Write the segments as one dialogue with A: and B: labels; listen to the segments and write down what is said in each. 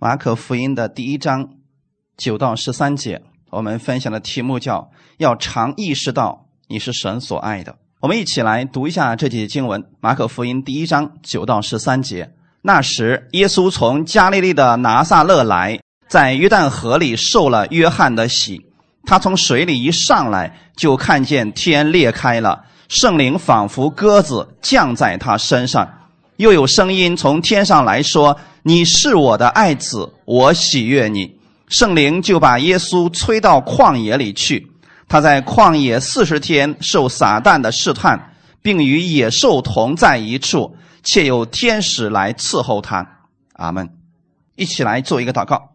A: 马可福音的第一章九到十三节，我们分享的题目叫“要常意识到你是神所爱的”。我们一起来读一下这几节经文：马可福音第一章九到十三节。那时，耶稣从加利利的拿撒勒来，在约旦河里受了约翰的洗。他从水里一上来，就看见天裂开了，圣灵仿佛鸽子降在他身上，又有声音从天上来说。你是我的爱子，我喜悦你。圣灵就把耶稣催到旷野里去，他在旷野四十天受撒旦的试探，并与野兽同在一处，且有天使来伺候他。阿门。一起来做一个祷告，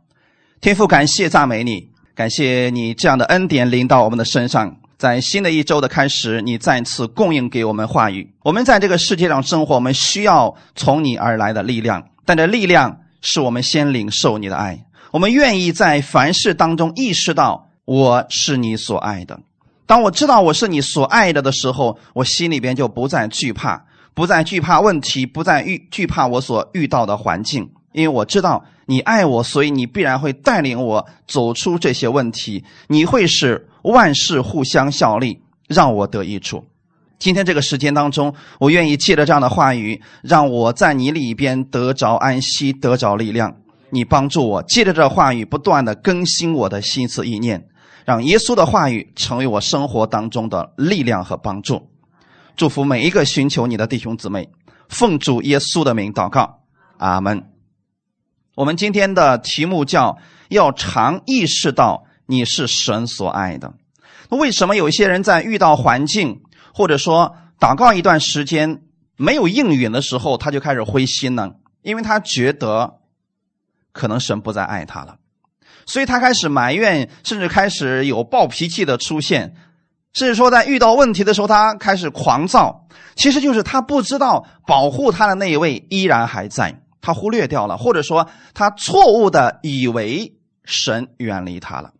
A: 天父，感谢赞美你，感谢你这样的恩典临到我们的身上。在新的一周的开始，你再次供应给我们话语。我们在这个世界上生活，我们需要从你而来的力量。但这力量是我们先领受你的爱，我们愿意在凡事当中意识到我是你所爱的。当我知道我是你所爱的的时候，我心里边就不再惧怕，不再惧怕问题，不再遇惧怕我所遇到的环境，因为我知道你爱我，所以你必然会带领我走出这些问题，你会使万事互相效力，让我得益处。今天这个时间当中，我愿意借着这样的话语，让我在你里边得着安息，得着力量。你帮助我，借着这话语不断的更新我的心思意念，让耶稣的话语成为我生活当中的力量和帮助。祝福每一个寻求你的弟兄姊妹，奉主耶稣的名祷告，阿门。我们今天的题目叫要常意识到你是神所爱的。那为什么有一些人在遇到环境？或者说，祷告一段时间没有应允的时候，他就开始灰心了，因为他觉得可能神不再爱他了，所以他开始埋怨，甚至开始有暴脾气的出现，甚至说在遇到问题的时候，他开始狂躁。其实就是他不知道保护他的那一位依然还在，他忽略掉了，或者说他错误的以为神远离他了。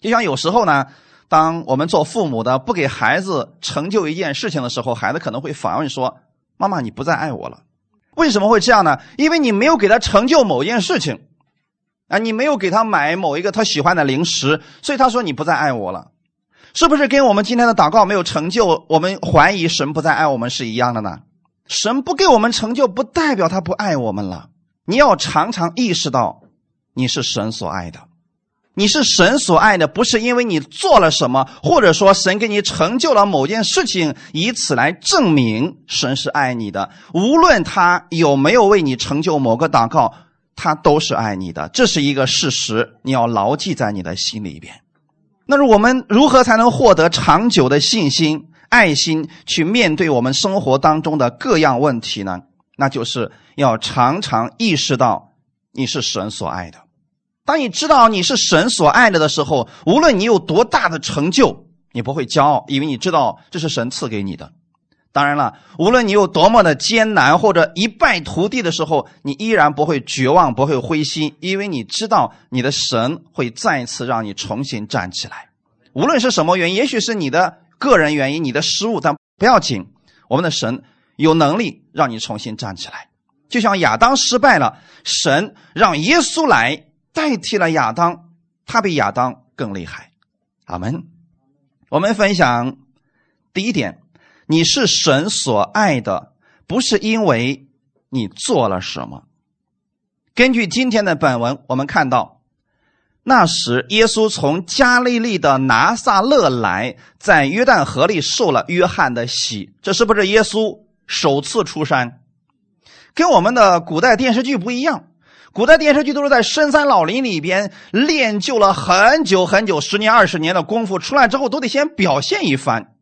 A: 就像有时候呢。当我们做父母的不给孩子成就一件事情的时候，孩子可能会反问说：“妈妈，你不再爱我了？为什么会这样呢？因为你没有给他成就某件事情，啊，你没有给他买某一个他喜欢的零食，所以他说你不再爱我了，是不是跟我们今天的祷告没有成就，我们怀疑神不再爱我们是一样的呢？神不给我们成就，不代表他不爱我们了。你要常常意识到，你是神所爱的。”你是神所爱的，不是因为你做了什么，或者说神给你成就了某件事情，以此来证明神是爱你的。无论他有没有为你成就某个祷告，他都是爱你的，这是一个事实，你要牢记在你的心里边。那我们如何才能获得长久的信心、爱心，去面对我们生活当中的各样问题呢？那就是要常常意识到你是神所爱的。当你知道你是神所爱的的时候，无论你有多大的成就，你不会骄傲，因为你知道这是神赐给你的。当然了，无论你有多么的艰难或者一败涂地的时候，你依然不会绝望，不会灰心，因为你知道你的神会再一次让你重新站起来。无论是什么原因，也许是你的个人原因、你的失误，但不要紧，我们的神有能力让你重新站起来。就像亚当失败了，神让耶稣来。代替了亚当，他比亚当更厉害。阿门。我们分享第一点：你是神所爱的，不是因为你做了什么。根据今天的本文，我们看到，那时耶稣从加利利的拿撒勒来，在约旦河里受了约翰的洗。这是不是耶稣首次出山？跟我们的古代电视剧不一样。古代电视剧都是在深山老林里边练就了很久很久，十年二十年的功夫，出来之后都得先表现一番。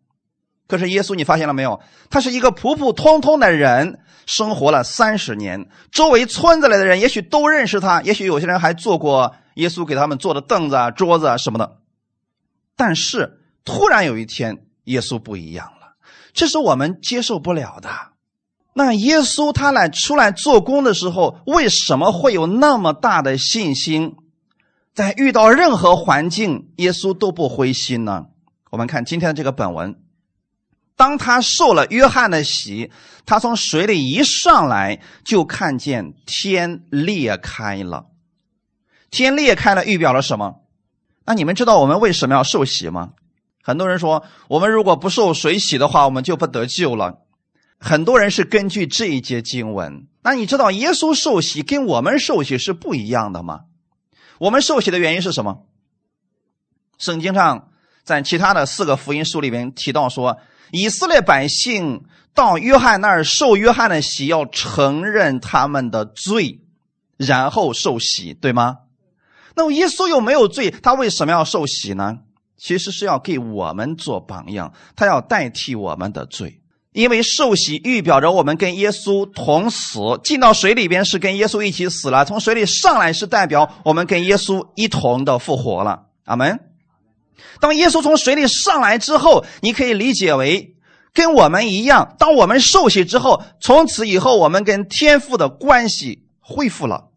A: 可是耶稣，你发现了没有？他是一个普普通通的人，生活了三十年，周围村子里的人也许都认识他，也许有些人还坐过耶稣给他们坐的凳子、啊、桌子啊什么的。但是突然有一天，耶稣不一样了，这是我们接受不了的。那耶稣他来出来做工的时候，为什么会有那么大的信心？在遇到任何环境，耶稣都不灰心呢？我们看今天的这个本文，当他受了约翰的洗，他从水里一上来，就看见天裂开了，天裂开了，预表了什么？那你们知道我们为什么要受洗吗？很多人说，我们如果不受水洗的话，我们就不得救了。很多人是根据这一节经文。那你知道耶稣受洗跟我们受洗是不一样的吗？我们受洗的原因是什么？圣经上在其他的四个福音书里面提到说，以色列百姓到约翰那儿受约翰的洗，要承认他们的罪，然后受洗，对吗？那么耶稣又没有罪，他为什么要受洗呢？其实是要给我们做榜样，他要代替我们的罪。因为受洗预表着我们跟耶稣同死，进到水里边是跟耶稣一起死了；从水里上来是代表我们跟耶稣一同的复活了。阿门。当耶稣从水里上来之后，你可以理解为跟我们一样，当我们受洗之后，从此以后我们跟天父的关系恢复了。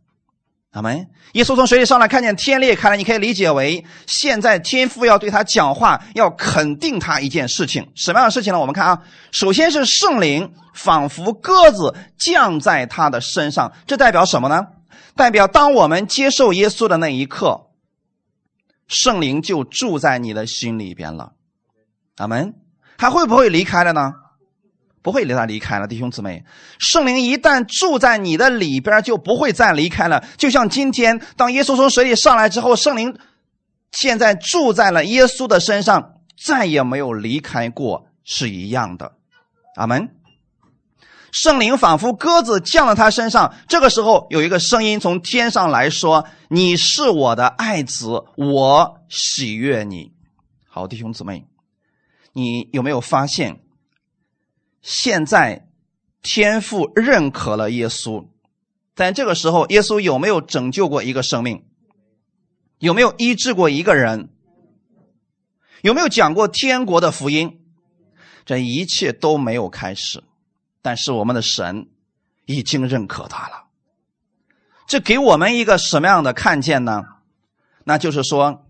A: 阿门。耶稣从水里上来，看见天裂开了，你可以理解为现在天父要对他讲话，要肯定他一件事情。什么样的事情呢？我们看啊，首先是圣灵仿佛鸽子降在他的身上，这代表什么呢？代表当我们接受耶稣的那一刻，圣灵就住在你的心里边了。阿门。他会不会离开了呢？不会离他离开了，弟兄姊妹，圣灵一旦住在你的里边，就不会再离开了。就像今天，当耶稣从水里上来之后，圣灵现在住在了耶稣的身上，再也没有离开过，是一样的。阿门。圣灵仿佛鸽子降到他身上，这个时候有一个声音从天上来说：“你是我的爱子，我喜悦你。”好，弟兄姊妹，你有没有发现？现在，天父认可了耶稣，在这个时候，耶稣有没有拯救过一个生命？有没有医治过一个人？有没有讲过天国的福音？这一切都没有开始，但是我们的神已经认可他了。这给我们一个什么样的看见呢？那就是说，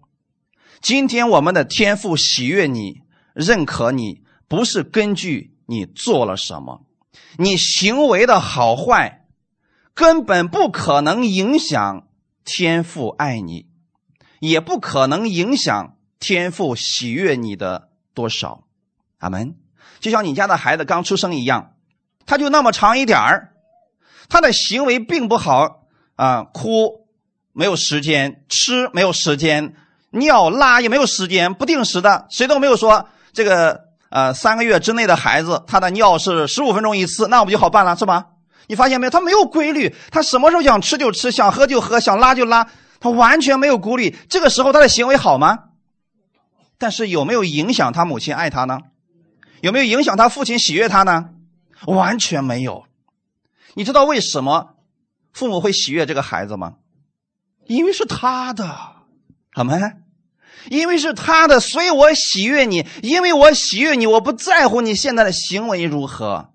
A: 今天我们的天父喜悦你、认可你，不是根据。你做了什么？你行为的好坏，根本不可能影响天父爱你，也不可能影响天父喜悦你的多少。阿门。就像你家的孩子刚出生一样，他就那么长一点儿，他的行为并不好啊，哭没有时间，吃没有时间，尿拉也没有时间，不定时的，谁都没有说这个。呃，三个月之内的孩子，他的尿是十五分钟一次，那我们就好办了，是吧？你发现没有？他没有规律，他什么时候想吃就吃，想喝就喝，想拉就拉，他完全没有顾虑。这个时候他的行为好吗？但是有没有影响他母亲爱他呢？有没有影响他父亲喜悦他呢？完全没有。你知道为什么父母会喜悦这个孩子吗？因为是他的，好吗？因为是他的，所以我喜悦你。因为我喜悦你，我不在乎你现在的行为如何。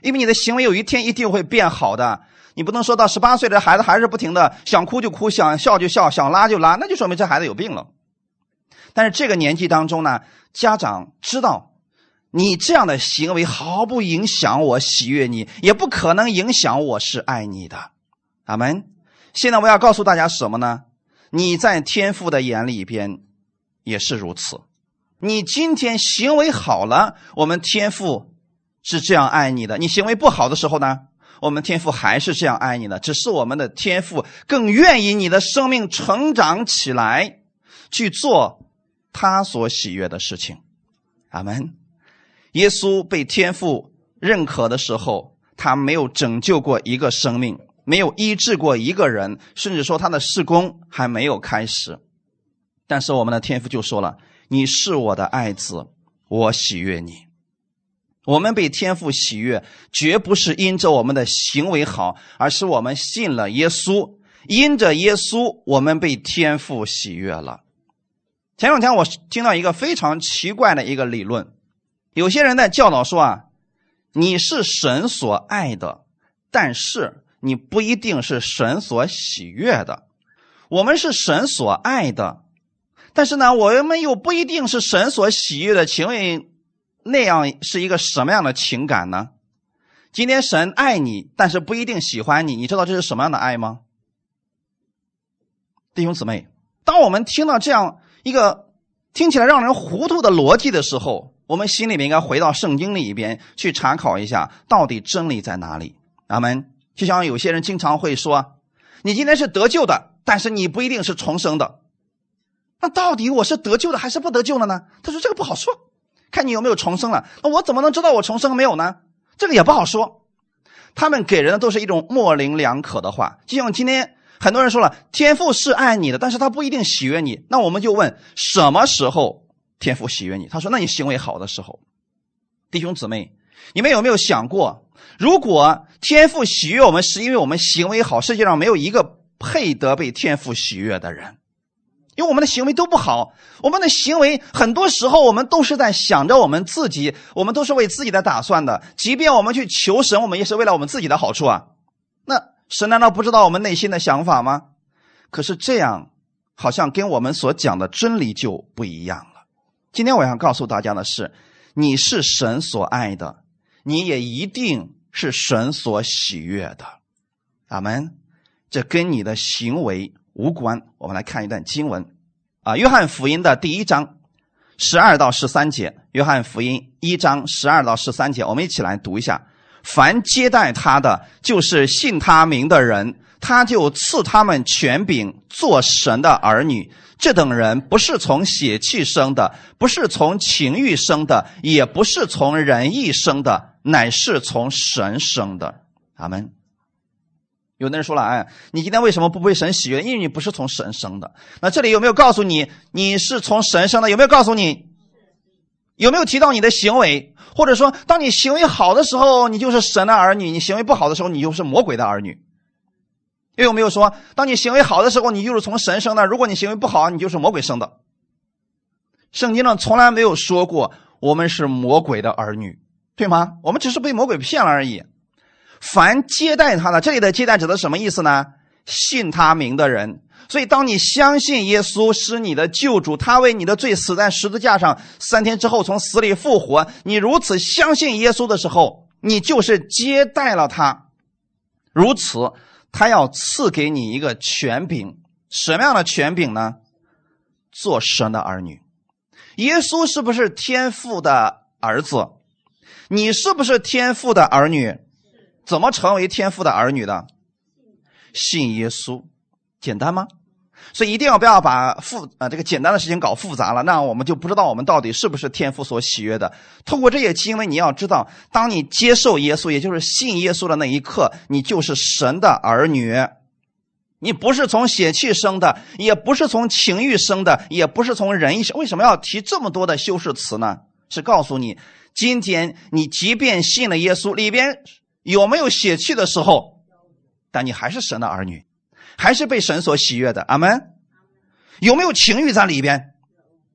A: 因为你的行为有一天一定会变好的。你不能说到十八岁的孩子还是不停的想哭就哭，想笑就笑，想拉就拉，那就说明这孩子有病了。但是这个年纪当中呢，家长知道你这样的行为毫不影响我喜悦你，也不可能影响我是爱你的。阿门。现在我要告诉大家什么呢？你在天父的眼里边也是如此。你今天行为好了，我们天父是这样爱你的；你行为不好的时候呢，我们天父还是这样爱你的。只是我们的天父更愿意你的生命成长起来，去做他所喜悦的事情。阿门。耶稣被天父认可的时候，他没有拯救过一个生命。没有医治过一个人，甚至说他的事工还没有开始，但是我们的天父就说了：“你是我的爱子，我喜悦你。”我们被天父喜悦，绝不是因着我们的行为好，而是我们信了耶稣，因着耶稣，我们被天父喜悦了。前两天我听到一个非常奇怪的一个理论，有些人在教导说啊，你是神所爱的，但是。你不一定是神所喜悦的，我们是神所爱的，但是呢，我们又不一定是神所喜悦的。请问，那样是一个什么样的情感呢？今天神爱你，但是不一定喜欢你，你知道这是什么样的爱吗？弟兄姊妹，当我们听到这样一个听起来让人糊涂的逻辑的时候，我们心里面应该回到圣经里边去查考一下，到底真理在哪里。阿门。就像有些人经常会说：“你今天是得救的，但是你不一定是重生的。”那到底我是得救的还是不得救的呢？他说：“这个不好说，看你有没有重生了。那我怎么能知道我重生没有呢？这个也不好说。”他们给人的都是一种模棱两可的话，就像今天很多人说了：“天父是爱你的，但是他不一定喜悦你。”那我们就问：什么时候天父喜悦你？他说：“那你行为好的时候。”弟兄姊妹，你们有没有想过？如果天赋喜悦我们，是因为我们行为好，世界上没有一个配得被天赋喜悦的人，因为我们的行为都不好。我们的行为很多时候，我们都是在想着我们自己，我们都是为自己的打算的。即便我们去求神，我们也是为了我们自己的好处啊。那神难道不知道我们内心的想法吗？可是这样好像跟我们所讲的真理就不一样了。今天我想告诉大家的是，你是神所爱的。你也一定是神所喜悦的，阿门。这跟你的行为无关。我们来看一段经文，啊，《约翰福音》的第一章十二到十三节，《约翰福音》一章十二到十三节，我们一起来读一下。凡接待他的，就是信他名的人，他就赐他们权柄，做神的儿女。这等人不是从血气生的，不是从情欲生的，也不是从人意生的，乃是从神生的。阿门。有的人说了：“哎，你今天为什么不被神喜悦？因为你不是从神生的。”那这里有没有告诉你你是从神生的？有没有告诉你？有没有提到你的行为？或者说，当你行为好的时候，你就是神的儿女；你行为不好的时候，你就是魔鬼的儿女。又有没有说，当你行为好的时候，你就是从神生的；如果你行为不好，你就是魔鬼生的。圣经上从来没有说过我们是魔鬼的儿女，对吗？我们只是被魔鬼骗了而已。凡接待他的，这里的接待指的什么意思呢？信他名的人。所以，当你相信耶稣是你的救主，他为你的罪死在十字架上，三天之后从死里复活，你如此相信耶稣的时候，你就是接待了他。如此。他要赐给你一个权柄，什么样的权柄呢？做神的儿女。耶稣是不是天父的儿子？你是不是天父的儿女？怎么成为天父的儿女的？信耶稣，简单吗？所以一定要不要把复啊这个简单的事情搞复杂了，那我们就不知道我们到底是不是天父所喜悦的。通过这些经文，你要知道，当你接受耶稣，也就是信耶稣的那一刻，你就是神的儿女。你不是从血气生的，也不是从情欲生的，也不是从人意生。为什么要提这么多的修饰词呢？是告诉你，今天你即便信了耶稣，里边有没有血气的时候，但你还是神的儿女。还是被神所喜悦的，阿门。有没有情欲在里边？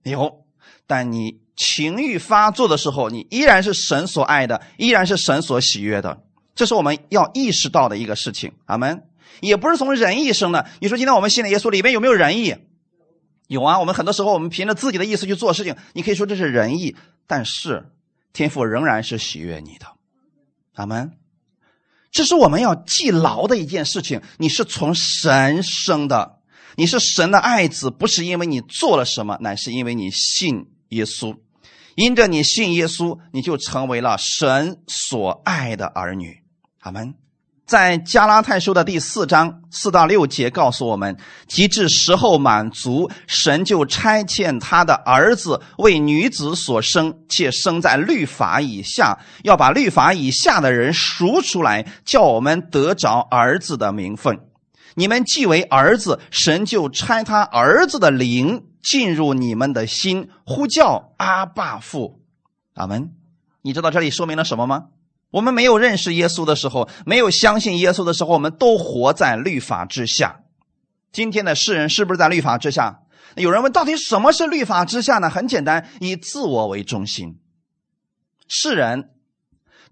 A: 有，但你情欲发作的时候，你依然是神所爱的，依然是神所喜悦的。这是我们要意识到的一个事情，阿门。也不是从仁义生的。你说今天我们信了耶稣里边有没有仁义？有啊。我们很多时候我们凭着自己的意思去做事情，你可以说这是仁义，但是天赋仍然是喜悦你的，阿门。这是我们要记牢的一件事情。你是从神生的，你是神的爱子，不是因为你做了什么，乃是因为你信耶稣。因着你信耶稣，你就成为了神所爱的儿女。阿门。在加拉太书的第四章四到六节告诉我们：及至时候满足，神就差遣他的儿子为女子所生，且生在律法以下，要把律法以下的人赎出来，叫我们得着儿子的名分。你们既为儿子，神就差他儿子的灵进入你们的心，呼叫阿爸父。阿门。你知道这里说明了什么吗？我们没有认识耶稣的时候，没有相信耶稣的时候，我们都活在律法之下。今天的世人是不是在律法之下？有人问，到底什么是律法之下呢？很简单，以自我为中心。世人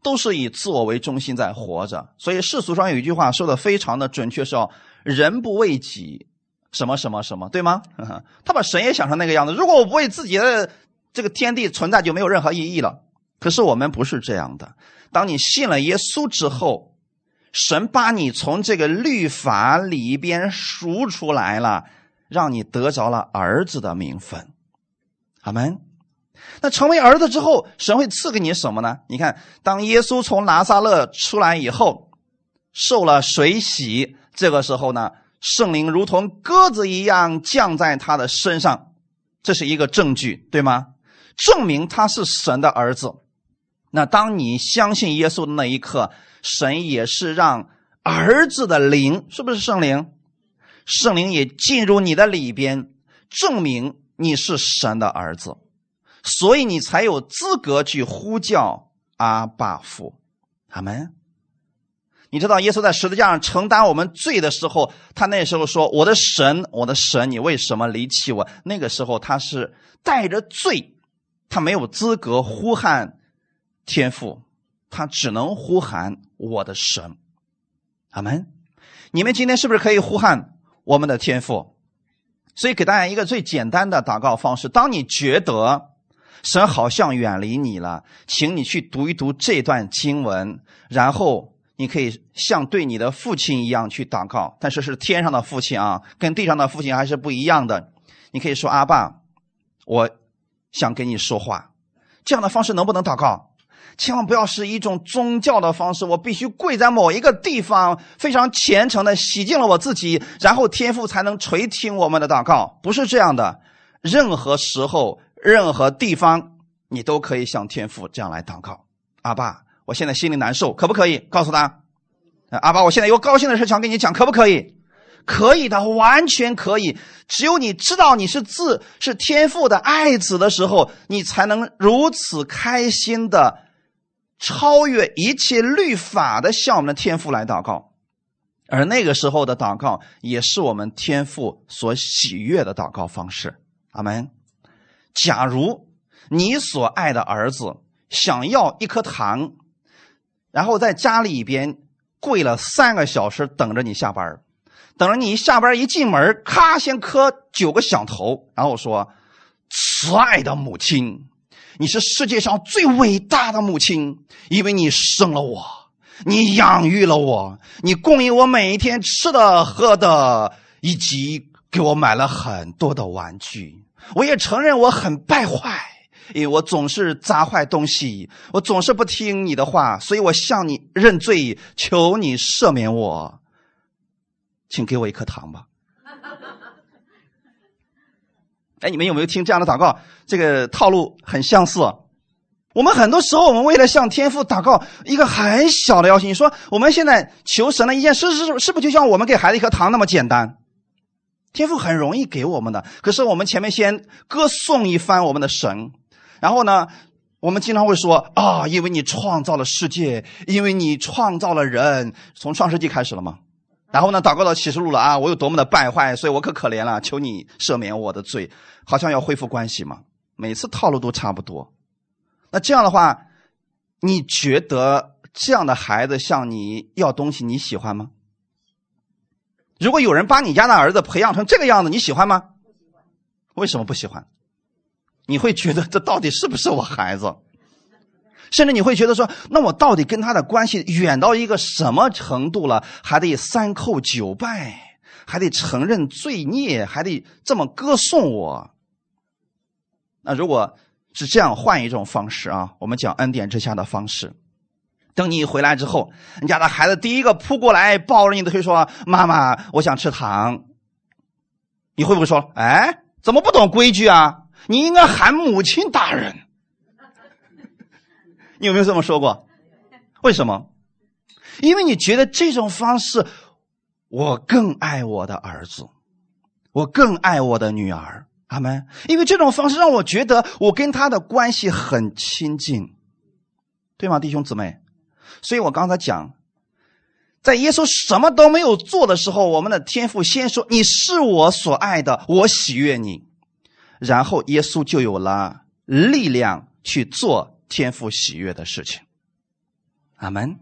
A: 都是以自我为中心在活着，所以世俗上有一句话说的非常的准确，是“人不为己，什么什么什么”，对吗？他把神也想成那个样子。如果我不为自己的这个天地存在，就没有任何意义了。可是我们不是这样的。当你信了耶稣之后，神把你从这个律法里边赎出来了，让你得着了儿子的名分。阿门。那成为儿子之后，神会赐给你什么呢？你看，当耶稣从拿撒勒出来以后，受了水洗，这个时候呢，圣灵如同鸽子一样降在他的身上，这是一个证据，对吗？证明他是神的儿子。那当你相信耶稣的那一刻，神也是让儿子的灵，是不是圣灵？圣灵也进入你的里边，证明你是神的儿子。所以你才有资格去呼叫阿爸父，阿门。你知道耶稣在十字架上承担我们罪的时候，他那时候说：“我的神，我的神，你为什么离弃我？”那个时候他是带着罪，他没有资格呼喊天赋，他只能呼喊我的神，阿门。你们今天是不是可以呼喊我们的天赋？所以给大家一个最简单的祷告方式：当你觉得。神好像远离你了，请你去读一读这段经文，然后你可以像对你的父亲一样去祷告。但是是天上的父亲啊，跟地上的父亲还是不一样的。你可以说：“阿爸，我想跟你说话。”这样的方式能不能祷告？千万不要是一种宗教的方式，我必须跪在某一个地方，非常虔诚的洗净了我自己，然后天父才能垂听我们的祷告。不是这样的，任何时候。任何地方，你都可以向天父这样来祷告。阿爸，我现在心里难受，可不可以告诉他？阿爸，我现在有高兴的事想跟你讲，可不可以？可以的，完全可以。只有你知道你是字是天父的爱子的时候，你才能如此开心的超越一切律法的向我们的天父来祷告。而那个时候的祷告，也是我们天父所喜悦的祷告方式。阿门。假如你所爱的儿子想要一颗糖，然后在家里边跪了三个小时等着你下班，等着你下班一进门，咔先磕九个响头，然后说：“慈爱的母亲，你是世界上最伟大的母亲，因为你生了我，你养育了我，你供应我每一天吃的喝的，以及给我买了很多的玩具。”我也承认我很败坏，因为我总是砸坏东西，我总是不听你的话，所以我向你认罪，求你赦免我，请给我一颗糖吧。哎，你们有没有听这样的祷告？这个套路很相似。我们很多时候，我们为了向天父祷告一个很小的要求，你说我们现在求神的一件事，是是不是就像我们给孩子一颗糖那么简单？天赋很容易给我们的，可是我们前面先歌颂一番我们的神，然后呢，我们经常会说啊，因为你创造了世界，因为你创造了人，从创世纪开始了吗。然后呢，祷告到启示录了啊，我有多么的败坏，所以我可可怜了，求你赦免我的罪，好像要恢复关系嘛。每次套路都差不多。那这样的话，你觉得这样的孩子向你要东西，你喜欢吗？如果有人把你家的儿子培养成这个样子，你喜欢吗？为什么不喜欢？你会觉得这到底是不是我孩子？甚至你会觉得说，那我到底跟他的关系远到一个什么程度了？还得三叩九拜，还得承认罪孽，还得这么歌颂我？那如果是这样，换一种方式啊，我们讲恩典之下的方式。等你回来之后，你家的孩子第一个扑过来抱着你的腿说：“妈妈，我想吃糖。”你会不会说：“哎，怎么不懂规矩啊？你应该喊母亲大人。”你有没有这么说过？为什么？因为你觉得这种方式，我更爱我的儿子，我更爱我的女儿，阿门。因为这种方式让我觉得我跟他的关系很亲近，对吗，弟兄姊妹？所以我刚才讲，在耶稣什么都没有做的时候，我们的天父先说：“你是我所爱的，我喜悦你。”然后耶稣就有了力量去做天父喜悦的事情。阿门。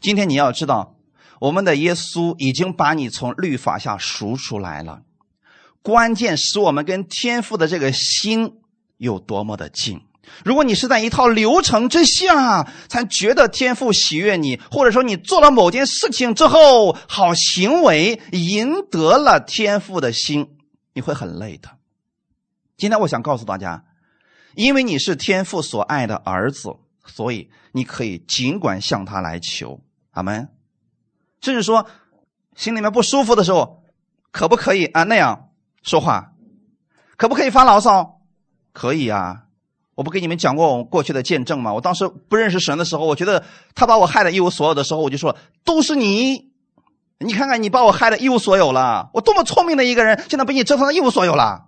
A: 今天你要知道，我们的耶稣已经把你从律法下赎出来了。关键使我们跟天父的这个心有多么的近。如果你是在一套流程之下才觉得天父喜悦你，或者说你做了某件事情之后，好行为赢得了天父的心，你会很累的。今天我想告诉大家，因为你是天父所爱的儿子，所以你可以尽管向他来求，阿门。甚至说心里面不舒服的时候，可不可以啊那样说话？可不可以发牢骚？可以啊。我不给你们讲过我过去的见证吗？我当时不认识神的时候，我觉得他把我害得一无所有的时候，我就说都是你。你看看你把我害得一无所有了，我多么聪明的一个人，现在被你折腾的一无所有了。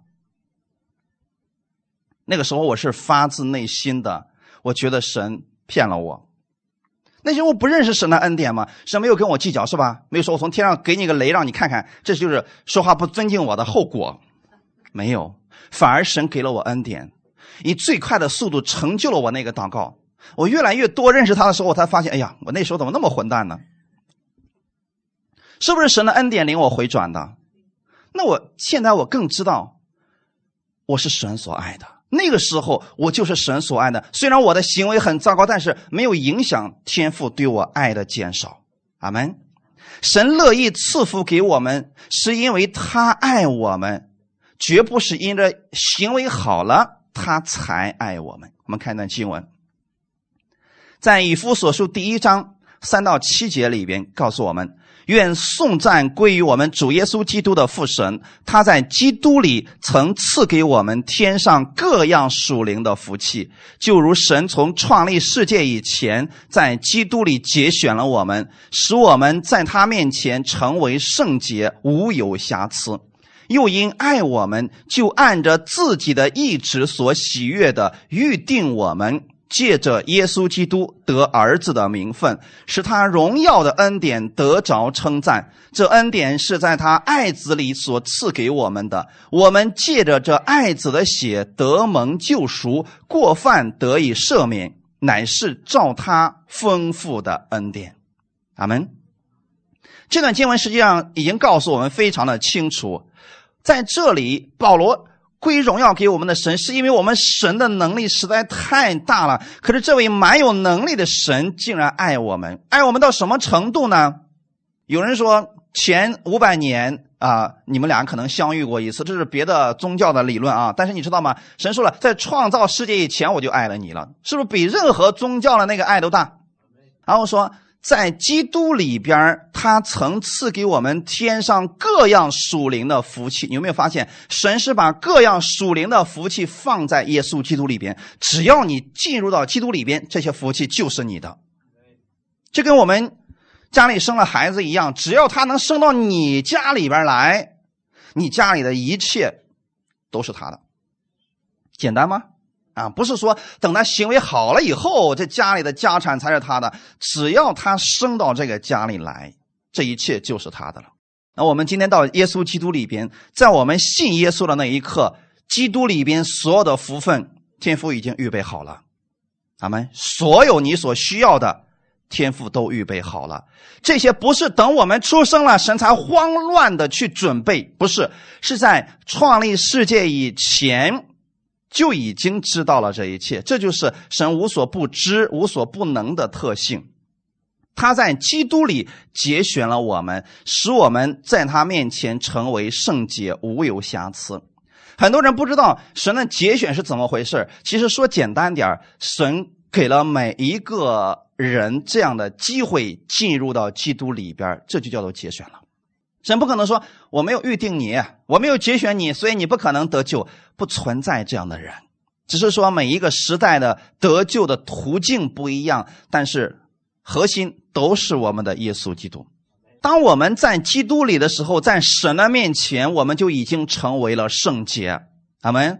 A: 那个时候我是发自内心的，我觉得神骗了我。那时候我不认识神的恩典吗？神没有跟我计较是吧？没有说我从天上给你个雷让你看看，这就是说话不尊敬我的后果。没有，反而神给了我恩典，以最快的速度成就了我那个祷告。我越来越多认识他的时候，我才发现，哎呀，我那时候怎么那么混蛋呢？是不是神的恩典领我回转的？那我现在我更知道，我是神所爱的。那个时候我就是神所爱的。虽然我的行为很糟糕，但是没有影响天父对我爱的减少。阿门。神乐意赐福给我们，是因为他爱我们，绝不是因着行为好了他才爱我们。我们看一段经文，在以弗所书第一章三到七节里边告诉我们。愿颂赞归于我们主耶稣基督的父神，他在基督里曾赐给我们天上各样属灵的福气，就如神从创立世界以前，在基督里节选了我们，使我们在他面前成为圣洁，无有瑕疵；又因爱我们，就按着自己的意志所喜悦的预定我们。借着耶稣基督得儿子的名分，使他荣耀的恩典得着称赞。这恩典是在他爱子里所赐给我们的。我们借着这爱子的血得蒙救赎，过犯得以赦免，乃是照他丰富的恩典。阿门。这段经文实际上已经告诉我们非常的清楚，在这里保罗。归荣耀给我们的神，是因为我们神的能力实在太大了。可是这位蛮有能力的神竟然爱我们，爱我们到什么程度呢？有人说前五百年啊，你们俩可能相遇过一次，这是别的宗教的理论啊。但是你知道吗？神说了，在创造世界以前我就爱了你了，是不是比任何宗教的那个爱都大？然后说。在基督里边，他曾赐给我们天上各样属灵的福气。你有没有发现，神是把各样属灵的福气放在耶稣基督里边？只要你进入到基督里边，这些福气就是你的。就跟我们家里生了孩子一样，只要他能生到你家里边来，你家里的一切都是他的。简单吗？啊，不是说等他行为好了以后，这家里的家产才是他的。只要他生到这个家里来，这一切就是他的了。那我们今天到耶稣基督里边，在我们信耶稣的那一刻，基督里边所有的福分，天父已经预备好了。咱们所有你所需要的，天赋都预备好了。这些不是等我们出生了，神才慌乱的去准备，不是，是在创立世界以前。就已经知道了这一切，这就是神无所不知、无所不能的特性。他在基督里节选了我们，使我们在他面前成为圣洁，无有瑕疵。很多人不知道神的节选是怎么回事。其实说简单点神给了每一个人这样的机会进入到基督里边，这就叫做节选了。神不可能说我没有预定你，我没有节选你，所以你不可能得救。不存在这样的人，只是说每一个时代的得救的途径不一样，但是核心都是我们的耶稣基督。当我们在基督里的时候，在神的面前，我们就已经成为了圣洁。阿门。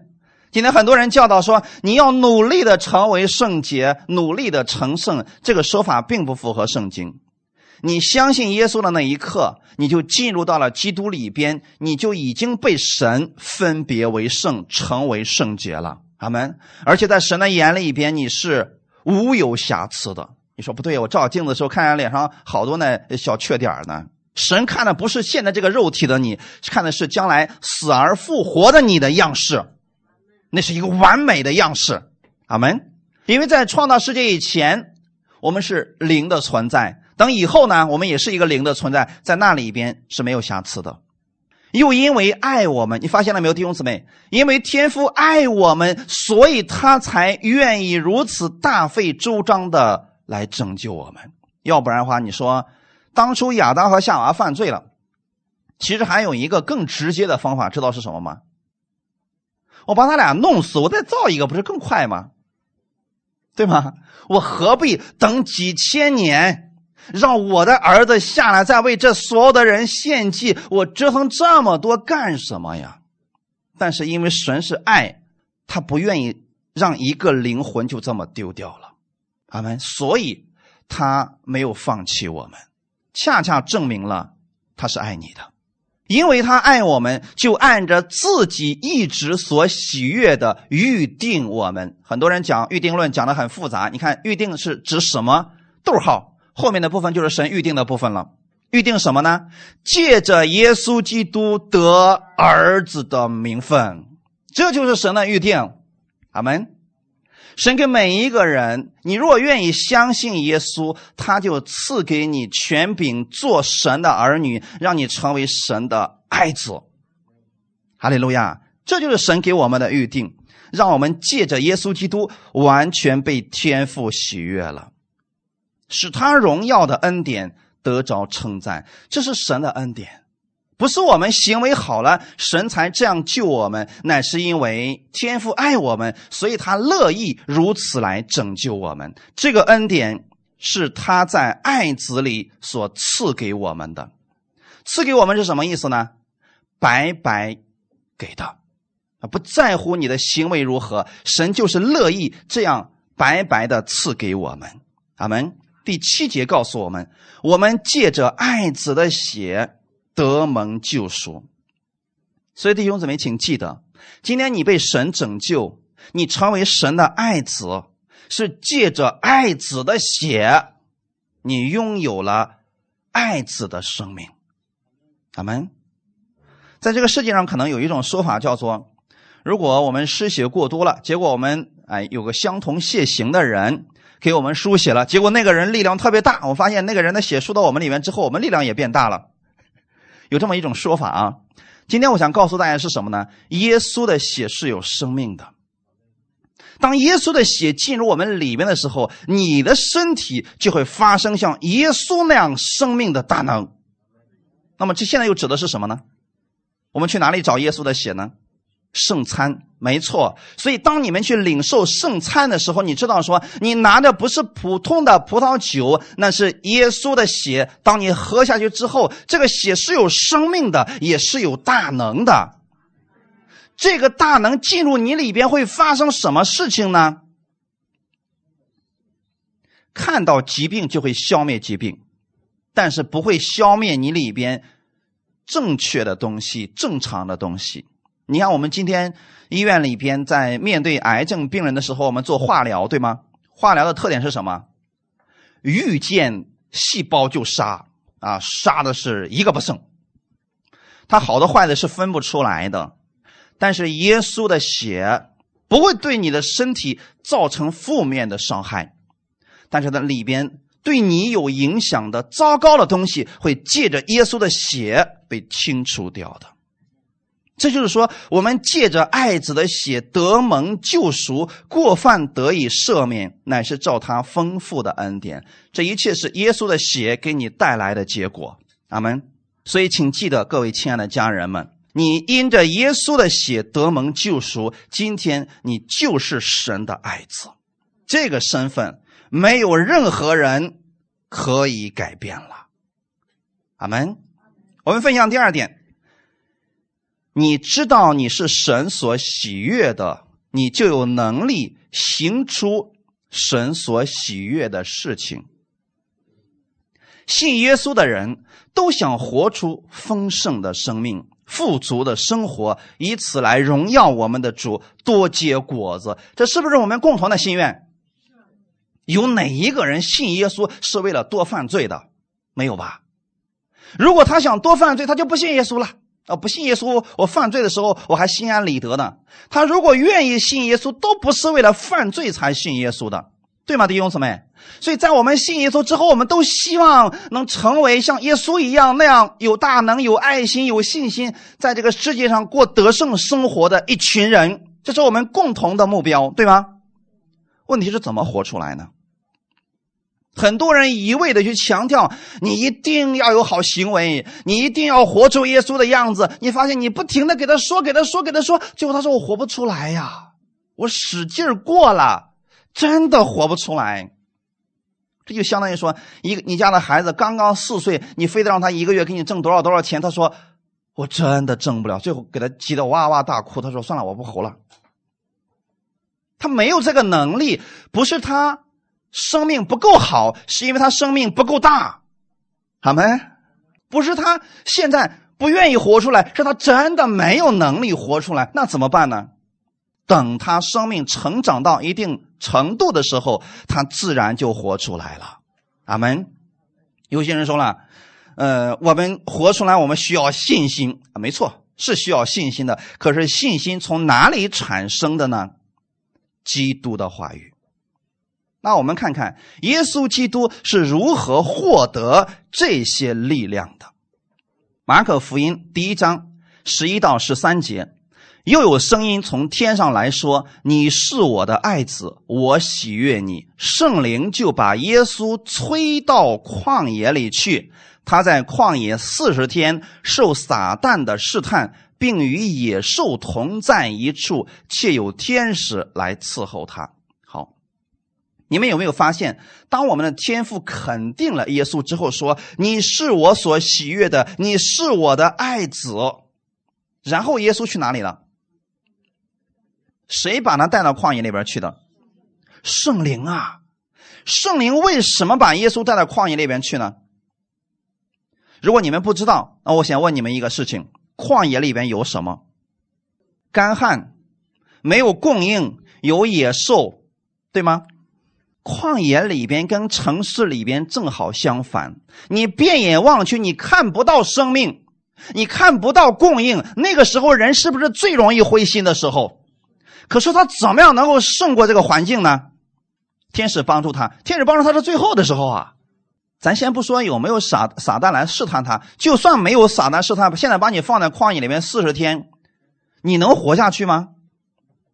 A: 今天很多人教导说，你要努力的成为圣洁，努力的成圣，这个说法并不符合圣经。你相信耶稣的那一刻，你就进入到了基督里边，你就已经被神分别为圣，成为圣洁了。阿门。而且在神的眼里边，你是无有瑕疵的。你说不对，我照镜子的时候，看见脸上好多那小缺点呢。神看的不是现在这个肉体的你，看的是将来死而复活的你的样式，那是一个完美的样式。阿门。因为在创造世界以前，我们是灵的存在。等以后呢，我们也是一个灵的存在，在那里边是没有瑕疵的。又因为爱我们，你发现了没有，弟兄姊妹？因为天父爱我们，所以他才愿意如此大费周章的来拯救我们。要不然的话，你说当初亚当和夏娃犯罪了，其实还有一个更直接的方法，知道是什么吗？我把他俩弄死，我再造一个，不是更快吗？对吗？我何必等几千年，让我的儿子下来再为这所有的人献祭？我折腾这么多干什么呀？但是因为神是爱，他不愿意让一个灵魂就这么丢掉了，阿门。所以他没有放弃我们，恰恰证明了他是爱你的。因为他爱我们，就按着自己一直所喜悦的预定我们。很多人讲预定论讲的很复杂，你看预定是指什么？逗号后面的部分就是神预定的部分了。预定什么呢？借着耶稣基督得儿子的名分，这就是神的预定。阿门。神给每一个人，你如果愿意相信耶稣，他就赐给你权柄做神的儿女，让你成为神的爱子。哈利路亚！这就是神给我们的预定，让我们借着耶稣基督完全被天父喜悦了，使他荣耀的恩典得着称赞。这是神的恩典。不是我们行为好了，神才这样救我们，乃是因为天父爱我们，所以他乐意如此来拯救我们。这个恩典是他在爱子里所赐给我们的，赐给我们是什么意思呢？白白给的，啊，不在乎你的行为如何，神就是乐意这样白白的赐给我们。阿门。第七节告诉我们，我们借着爱子的血。得蒙救赎，所以弟兄姊妹，请记得，今天你被神拯救，你成为神的爱子，是借着爱子的血，你拥有了爱子的生命。阿门。在这个世界上，可能有一种说法叫做：如果我们失血过多了，结果我们哎有个相同血型的人给我们输血了，结果那个人力量特别大，我发现那个人的血输到我们里面之后，我们力量也变大了。有这么一种说法啊，今天我想告诉大家是什么呢？耶稣的血是有生命的。当耶稣的血进入我们里面的时候，你的身体就会发生像耶稣那样生命的大能。那么这现在又指的是什么呢？我们去哪里找耶稣的血呢？圣餐，没错。所以，当你们去领受圣餐的时候，你知道说，你拿的不是普通的葡萄酒，那是耶稣的血。当你喝下去之后，这个血是有生命的，也是有大能的。这个大能进入你里边会发生什么事情呢？看到疾病就会消灭疾病，但是不会消灭你里边正确的东西、正常的东西。你看，我们今天医院里边在面对癌症病人的时候，我们做化疗，对吗？化疗的特点是什么？遇见细胞就杀啊，杀的是一个不剩。它好的坏的是分不出来的。但是耶稣的血不会对你的身体造成负面的伤害，但是它里边对你有影响的糟糕的东西，会借着耶稣的血被清除掉的。这就是说，我们借着爱子的血得蒙救赎，过犯得以赦免，乃是照他丰富的恩典。这一切是耶稣的血给你带来的结果。阿门。所以，请记得，各位亲爱的家人们，你因着耶稣的血得蒙救赎，今天你就是神的爱子，这个身份没有任何人可以改变了。阿门。我们分享第二点。你知道你是神所喜悦的，你就有能力行出神所喜悦的事情。信耶稣的人都想活出丰盛的生命、富足的生活，以此来荣耀我们的主，多结果子。这是不是我们共同的心愿？有哪一个人信耶稣是为了多犯罪的？没有吧？如果他想多犯罪，他就不信耶稣了。啊，不信耶稣，我犯罪的时候我还心安理得呢。他如果愿意信耶稣，都不是为了犯罪才信耶稣的。对吗，弟兄姊妹？所以在我们信耶稣之后，我们都希望能成为像耶稣一样那样有大能、有爱心、有信心，在这个世界上过得胜生活的一群人，这是我们共同的目标，对吗？问题是怎么活出来呢？很多人一味的去强调，你一定要有好行为，你一定要活出耶稣的样子。你发现你不停的给他说，给他说，给他说，最后他说我活不出来呀，我使劲过了，真的活不出来。这就相当于说，一个你家的孩子刚刚四岁，你非得让他一个月给你挣多少多少钱，他说我真的挣不了，最后给他急得哇哇大哭。他说算了，我不活了。他没有这个能力，不是他。生命不够好，是因为他生命不够大，好没？不是他现在不愿意活出来，是他真的没有能力活出来。那怎么办呢？等他生命成长到一定程度的时候，他自然就活出来了。阿门。有些人说了，呃，我们活出来，我们需要信心啊，没错，是需要信心的。可是信心从哪里产生的呢？基督的话语。那我们看看耶稣基督是如何获得这些力量的。马可福音第一章十一到十三节，又有声音从天上来说：“你是我的爱子，我喜悦你。”圣灵就把耶稣催到旷野里去。他在旷野四十天受撒旦的试探，并与野兽同在一处，且有天使来伺候他。你们有没有发现，当我们的天父肯定了耶稣之后，说：“你是我所喜悦的，你是我的爱子。”然后耶稣去哪里了？谁把他带到旷野里边去的？圣灵啊！圣灵为什么把耶稣带到旷野里边去呢？如果你们不知道，那我想问你们一个事情：旷野里边有什么？干旱，没有供应，有野兽，对吗？旷野里边跟城市里边正好相反，你遍眼望去，你看不到生命，你看不到供应。那个时候人是不是最容易灰心的时候？可是他怎么样能够胜过这个环境呢？天使帮助他，天使帮助他是最后的时候啊。咱先不说有没有撒撒旦来试探他，就算没有撒旦试探，现在把你放在旷野里面四十天，你能活下去吗？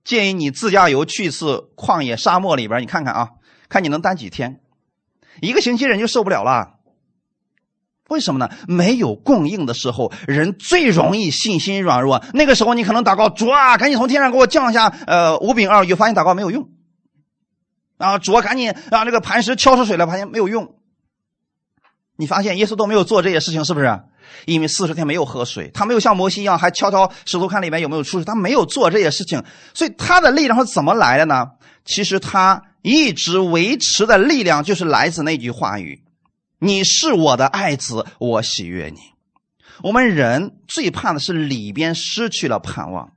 A: 建议你自驾游去一次旷野沙漠里边，你看看啊。看你能待几天，一个星期人就受不了了。为什么呢？没有供应的时候，人最容易信心软弱。那个时候，你可能祷告主啊，赶紧从天上给我降下呃五饼二鱼，发现祷告没有用。啊，主啊，赶紧让这个磐石敲出水来，发现没有用。你发现耶稣都没有做这些事情，是不是？因为四十天没有喝水，他没有像摩西一样还敲敲石头看里面有没有出水，他没有做这些事情，所以他的力量是怎么来的呢？其实他。一直维持的力量就是来自那句话语：“你是我的爱子，我喜悦你。”我们人最怕的是里边失去了盼望。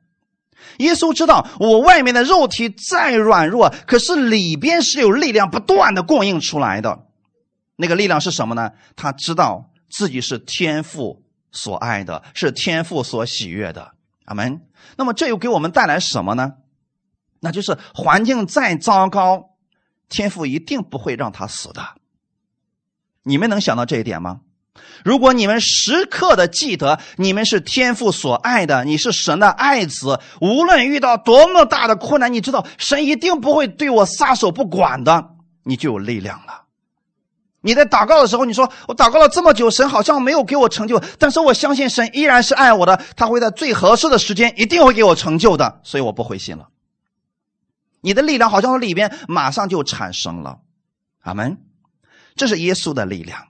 A: 耶稣知道，我外面的肉体再软弱，可是里边是有力量不断的供应出来的。那个力量是什么呢？他知道自己是天父所爱的，是天父所喜悦的。阿门。那么这又给我们带来什么呢？那就是环境再糟糕。天父一定不会让他死的，你们能想到这一点吗？如果你们时刻的记得你们是天父所爱的，你是神的爱子，无论遇到多么大的困难，你知道神一定不会对我撒手不管的，你就有力量了。你在祷告的时候，你说我祷告了这么久，神好像没有给我成就，但是我相信神依然是爱我的，他会在最合适的时间一定会给我成就的，所以我不灰心了。你的力量好像里边马上就产生了，阿门。这是耶稣的力量，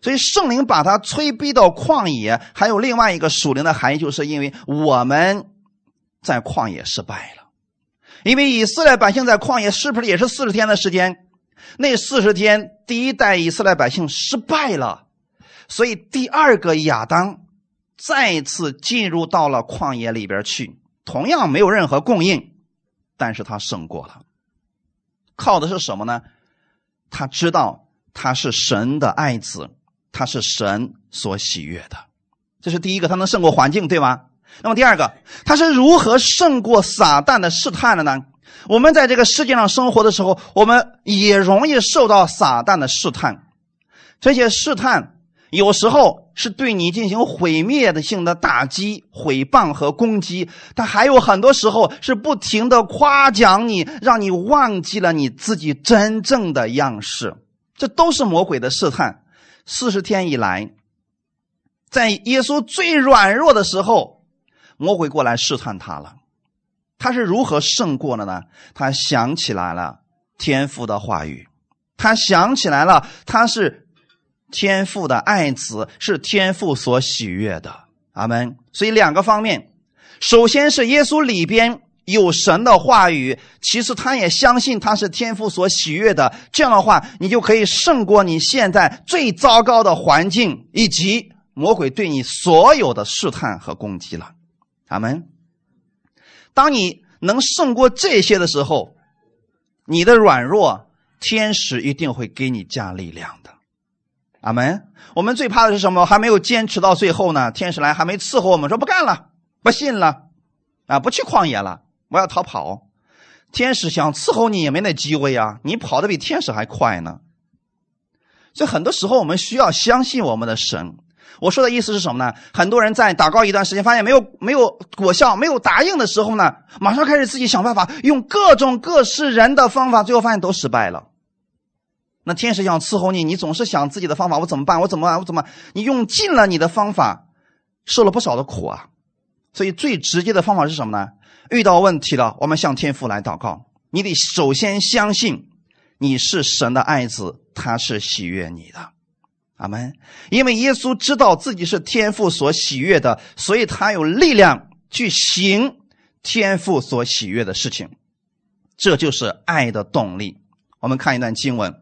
A: 所以圣灵把他催逼到旷野。还有另外一个属灵的含义，就是因为我们在旷野失败了，因为以色列百姓在旷野是不是也是四十天的时间？那四十天，第一代以色列百姓失败了，所以第二个亚当再次进入到了旷野里边去，同样没有任何供应。但是他胜过了，靠的是什么呢？他知道他是神的爱子，他是神所喜悦的，这是第一个，他能胜过环境，对吗？那么第二个，他是如何胜过撒旦的试探的呢？我们在这个世界上生活的时候，我们也容易受到撒旦的试探。这些试探有时候是对你进行毁灭的性的打击、毁谤和攻击，但还有很多时候是不停的夸奖你，让你忘记了你自己真正的样式。这都是魔鬼的试探。四十天以来，在耶稣最软弱的时候，魔鬼过来试探他了。他是如何胜过的呢？他想起来了天父的话语，他想起来了他是天父的爱子，是天父所喜悦的。阿门。所以两个方面，首先是耶稣里边有神的话语，其次他也相信他是天父所喜悦的。这样的话，你就可以胜过你现在最糟糕的环境以及魔鬼对你所有的试探和攻击了。阿门。当你能胜过这些的时候，你的软弱，天使一定会给你加力量的。阿门。我们最怕的是什么？还没有坚持到最后呢，天使来还没伺候我们，说不干了，不信了，啊，不去旷野了，我要逃跑。天使想伺候你也没那机会啊，你跑得比天使还快呢。所以很多时候我们需要相信我们的神。我说的意思是什么呢？很多人在祷告一段时间，发现没有没有果效，没有答应的时候呢，马上开始自己想办法，用各种各式人的方法，最后发现都失败了。那天使想伺候你，你总是想自己的方法，我怎么办？我怎么办？我怎么？你用尽了你的方法，受了不少的苦啊。所以最直接的方法是什么呢？遇到问题了，我们向天父来祷告。你得首先相信你是神的爱子，他是喜悦你的。阿门。因为耶稣知道自己是天父所喜悦的，所以他有力量去行天父所喜悦的事情。这就是爱的动力。我们看一段经文，《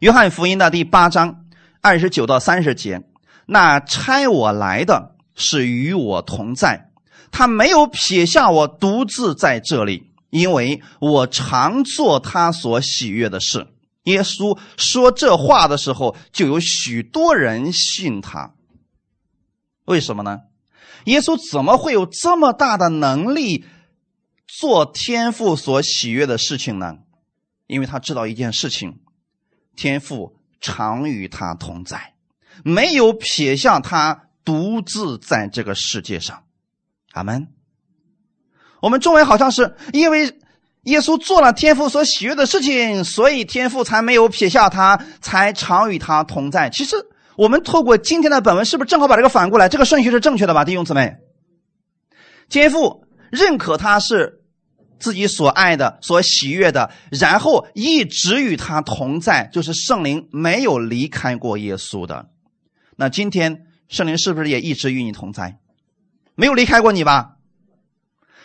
A: 约翰福音》的第八章二十九到三十节：“那差我来的是与我同在，他没有撇下我独自在这里，因为我常做他所喜悦的事。”耶稣说这话的时候，就有许多人信他。为什么呢？耶稣怎么会有这么大的能力做天父所喜悦的事情呢？因为他知道一件事情：天父常与他同在，没有撇下他独自在这个世界上。阿门。我们中文好像是因为。耶稣做了天父所喜悦的事情，所以天父才没有撇下他，才常与他同在。其实，我们透过今天的本文，是不是正好把这个反过来？这个顺序是正确的吧，弟兄姊妹？天父认可他是自己所爱的、所喜悦的，然后一直与他同在，就是圣灵没有离开过耶稣的。那今天圣灵是不是也一直与你同在？没有离开过你吧？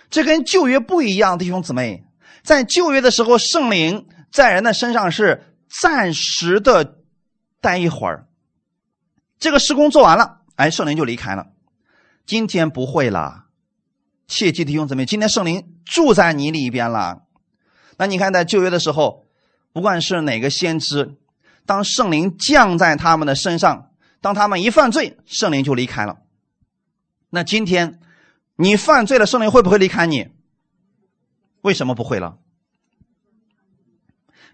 A: 这跟旧约不一样，弟兄姊妹。在旧约的时候，圣灵在人的身上是暂时的待一会儿，这个施工做完了，哎，圣灵就离开了。今天不会了，切记弟兄姊妹，今天圣灵住在你里边了。那你看，在旧约的时候，不管是哪个先知，当圣灵降在他们的身上，当他们一犯罪，圣灵就离开了。那今天你犯罪了，圣灵会不会离开你？为什么不会了？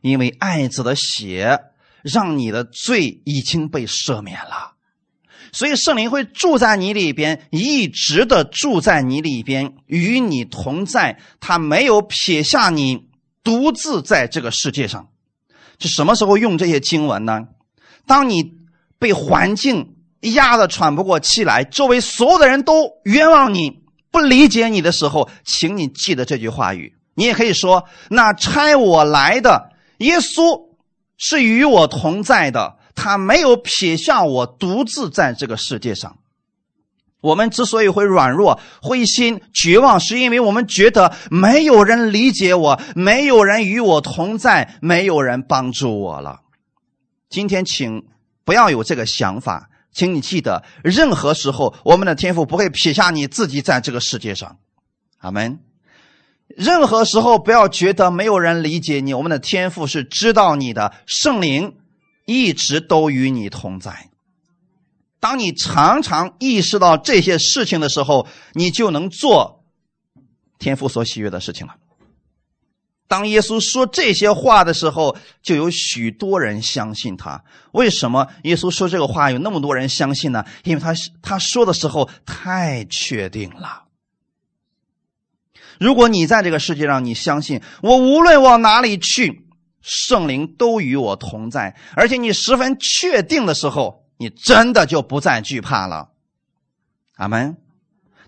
A: 因为爱子的血让你的罪已经被赦免了，所以圣灵会住在你里边，一直的住在你里边，与你同在。他没有撇下你，独自在这个世界上。就什么时候用这些经文呢？当你被环境压得喘不过气来，周围所有的人都冤枉你。不理解你的时候，请你记得这句话语。你也可以说：“那差我来的耶稣是与我同在的，他没有撇下我独自在这个世界上。”我们之所以会软弱、灰心、绝望，是因为我们觉得没有人理解我，没有人与我同在，没有人帮助我了。今天，请不要有这个想法。请你记得，任何时候，我们的天赋不会撇下你自己在这个世界上。阿门。任何时候，不要觉得没有人理解你。我们的天赋是知道你的，圣灵一直都与你同在。当你常常意识到这些事情的时候，你就能做天赋所喜悦的事情了。当耶稣说这些话的时候，就有许多人相信他。为什么耶稣说这个话有那么多人相信呢？因为他他说的时候太确定了。如果你在这个世界上，你相信我无论往哪里去，圣灵都与我同在，而且你十分确定的时候，你真的就不再惧怕了。阿门。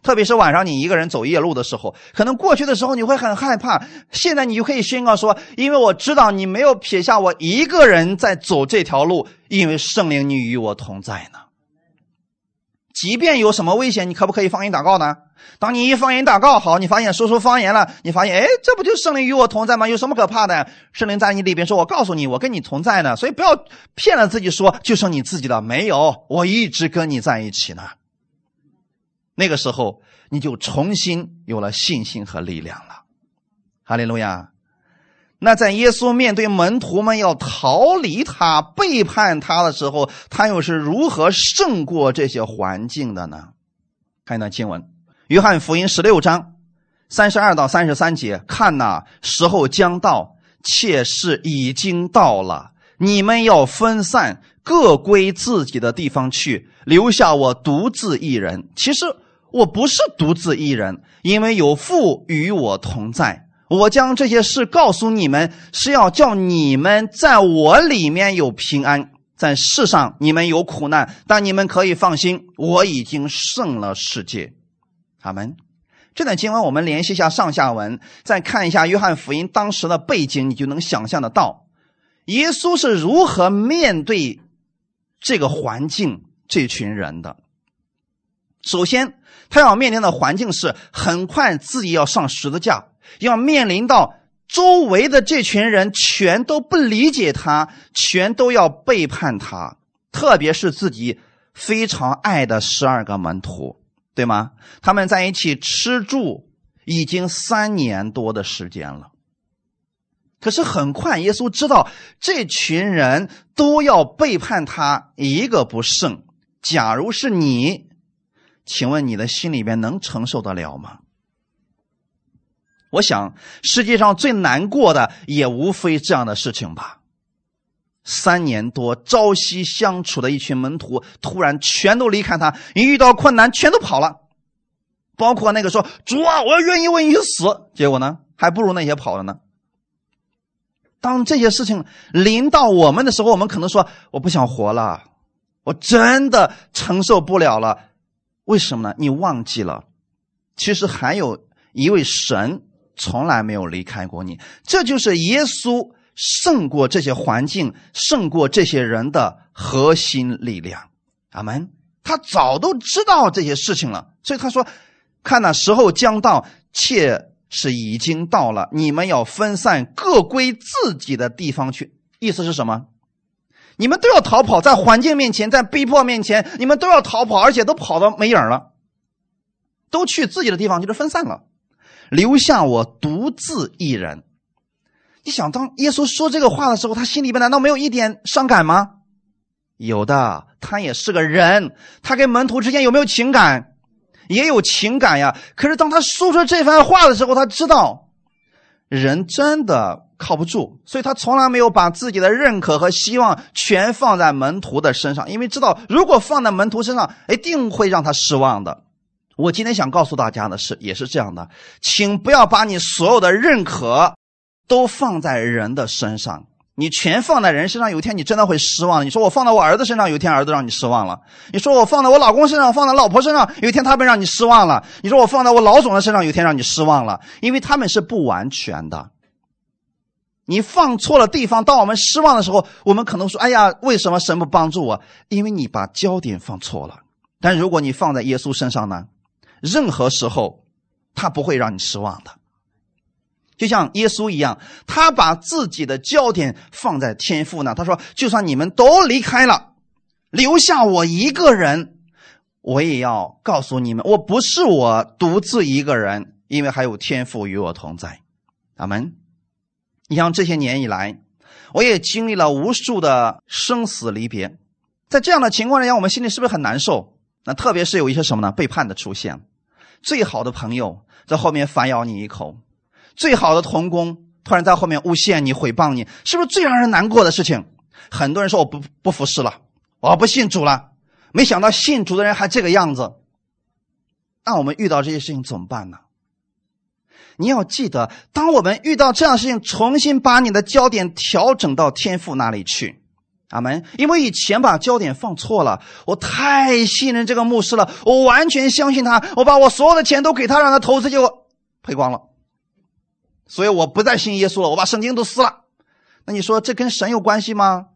A: 特别是晚上你一个人走夜路的时候，可能过去的时候你会很害怕，现在你就可以宣告说：“因为我知道你没有撇下我一个人在走这条路，因为圣灵你与我同在呢。”即便有什么危险，你可不可以方言祷告呢？当你一方言祷告好，你发现说出方言了，你发现哎，这不就圣灵与我同在吗？有什么可怕的？圣灵在你里边说：“我告诉你，我跟你同在呢。”所以不要骗了自己说就剩你自己了，没有，我一直跟你在一起呢。那个时候，你就重新有了信心和力量了，哈利路亚。那在耶稣面对门徒们要逃离他、背叛他的时候，他又是如何胜过这些环境的呢？看一段经文，《约翰福音》十六章三十二到三十三节：看呐，时候将到，切是已经到了，你们要分散，各归自己的地方去，留下我独自一人。其实。我不是独自一人，因为有父与我同在。我将这些事告诉你们，是要叫你们在我里面有平安。在世上你们有苦难，但你们可以放心，我已经胜了世界。阿门。这段经文我们联系一下上下文，再看一下约翰福音当时的背景，你就能想象得到，耶稣是如何面对这个环境、这群人的。首先。他要面临的环境是，很快自己要上十字架，要面临到周围的这群人全都不理解他，全都要背叛他，特别是自己非常爱的十二个门徒，对吗？他们在一起吃住已经三年多的时间了，可是很快耶稣知道这群人都要背叛他，一个不剩。假如是你。请问你的心里边能承受得了吗？我想世界上最难过的也无非这样的事情吧。三年多朝夕相处的一群门徒，突然全都离开他，一遇到困难全都跑了，包括那个说主啊，我要愿意为你死，结果呢，还不如那些跑了呢。当这些事情临到我们的时候，我们可能说我不想活了，我真的承受不了了。为什么呢？你忘记了，其实还有一位神从来没有离开过你。这就是耶稣胜过这些环境、胜过这些人的核心力量。阿门。他早都知道这些事情了，所以他说：“看那时候将到，切是已经到了。你们要分散，各归自己的地方去。”意思是什么？你们都要逃跑，在环境面前，在逼迫面前，你们都要逃跑，而且都跑到没影了，都去自己的地方，就是分散了，留下我独自一人。你想，当耶稣说这个话的时候，他心里边难道没有一点伤感吗？有的，他也是个人，他跟门徒之间有没有情感？也有情感呀。可是当他说出这番话的时候，他知道，人真的。靠不住，所以他从来没有把自己的认可和希望全放在门徒的身上，因为知道如果放在门徒身上，一定会让他失望的。我今天想告诉大家的是，也是这样的，请不要把你所有的认可都放在人的身上。你全放在人身上，有一天你真的会失望。你说我放在我儿子身上，有一天儿子让你失望了；你说我放在我老公身上，放在老婆身上，有一天他们让你失望了；你说我放在我老总的身上，有一天让你失望了，因为他们是不完全的。你放错了地方，当我们失望的时候，我们可能说：“哎呀，为什么神不帮助我？”因为你把焦点放错了。但如果你放在耶稣身上呢？任何时候，他不会让你失望的。就像耶稣一样，他把自己的焦点放在天父那。他说：“就算你们都离开了，留下我一个人，我也要告诉你们，我不是我独自一个人，因为还有天父与我同在。”阿门。你像这些年以来，我也经历了无数的生死离别，在这样的情况下，我们心里是不是很难受？那特别是有一些什么呢？背叛的出现，最好的朋友在后面反咬你一口，最好的同工突然在后面诬陷你、诽谤你，是不是最让人难过的事情？很多人说我不不服侍了，我不信主了。没想到信主的人还这个样子。那我们遇到这些事情怎么办呢？你要记得，当我们遇到这样的事情，重新把你的焦点调整到天父那里去。阿门。因为以前把焦点放错了，我太信任这个牧师了，我完全相信他，我把我所有的钱都给他，让他投资，结果赔光了。所以我不再信耶稣了，我把圣经都撕了。那你说这跟神有关系吗？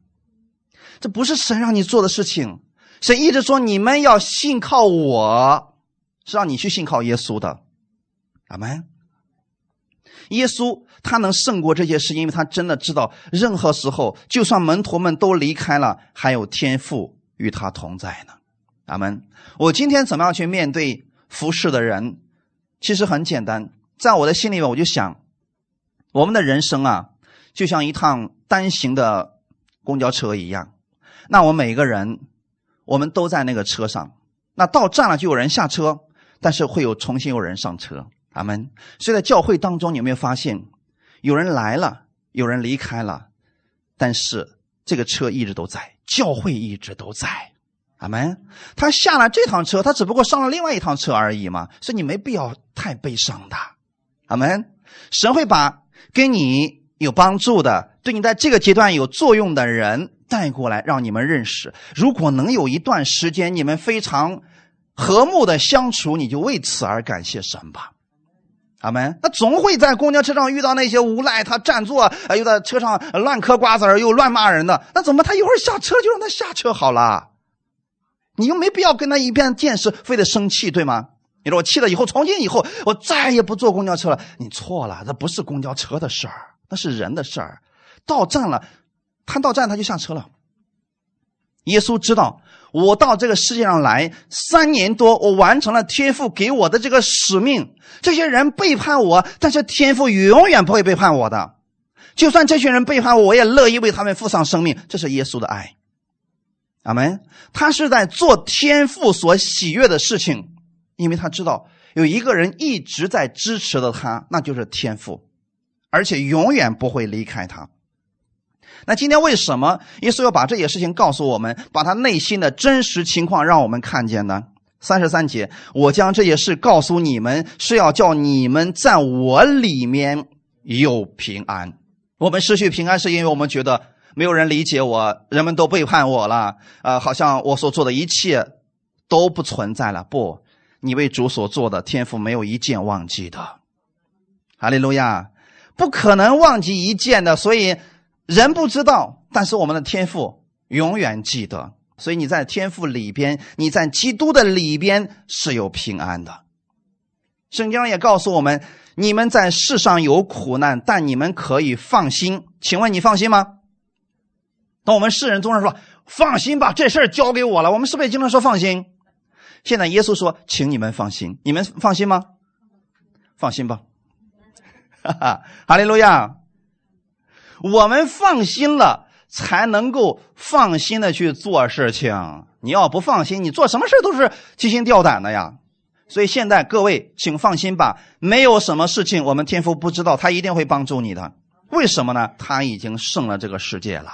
A: 这不是神让你做的事情。神一直说你们要信靠我，是让你去信靠耶稣的。阿门。耶稣他能胜过这些事，因为他真的知道，任何时候，就算门徒们都离开了，还有天父与他同在呢。阿门。我今天怎么样去面对服侍的人？其实很简单，在我的心里面，我就想，我们的人生啊，就像一趟单行的公交车一样。那我们每个人，我们都在那个车上。那到站了就有人下车，但是会有重新有人上车。阿门。所以在教会当中，你有没有发现，有人来了，有人离开了，但是这个车一直都在，教会一直都在。阿门。他下了这趟车，他只不过上了另外一趟车而已嘛，所以你没必要太悲伤的。阿门。神会把跟你有帮助的，对你在这个阶段有作用的人带过来，让你们认识。如果能有一段时间你们非常和睦的相处，你就为此而感谢神吧。阿门。那总会在公交车上遇到那些无赖，他占座，又在车上乱嗑瓜子又乱骂人的。那怎么？他一会儿下车就让他下车好了。你又没必要跟他一遍见识，非得生气，对吗？你说我气了以后，从今以后我再也不坐公交车了。你错了，这不是公交车的事儿，那是人的事儿。到站了，他到站他就下车了。耶稣知道。我到这个世界上来三年多，我完成了天父给我的这个使命。这些人背叛我，但是天父永远不会背叛我的。就算这群人背叛我，我也乐意为他们付上生命。这是耶稣的爱，阿门。他是在做天父所喜悦的事情，因为他知道有一个人一直在支持着他，那就是天父，而且永远不会离开他。那今天为什么耶稣要把这些事情告诉我们，把他内心的真实情况让我们看见呢？三十三节，我将这些事告诉你们，是要叫你们在我里面有平安。我们失去平安，是因为我们觉得没有人理解我，人们都背叛我了，呃，好像我所做的一切都不存在了。不，你为主所做的，天赋没有一件忘记的。哈利路亚，不可能忘记一件的，所以。人不知道，但是我们的天赋永远记得。所以你在天赋里边，你在基督的里边是有平安的。圣经也告诉我们：你们在世上有苦难，但你们可以放心。请问你放心吗？当我们世人总是说放心吧，这事儿交给我了，我们是不是也经常说放心？现在耶稣说，请你们放心，你们放心吗？放心吧，哈哈，哈利路亚。我们放心了，才能够放心的去做事情。你要不放心，你做什么事都是提心吊胆的呀。所以现在各位，请放心吧，没有什么事情我们天父不知道，他一定会帮助你的。为什么呢？他已经胜了这个世界了，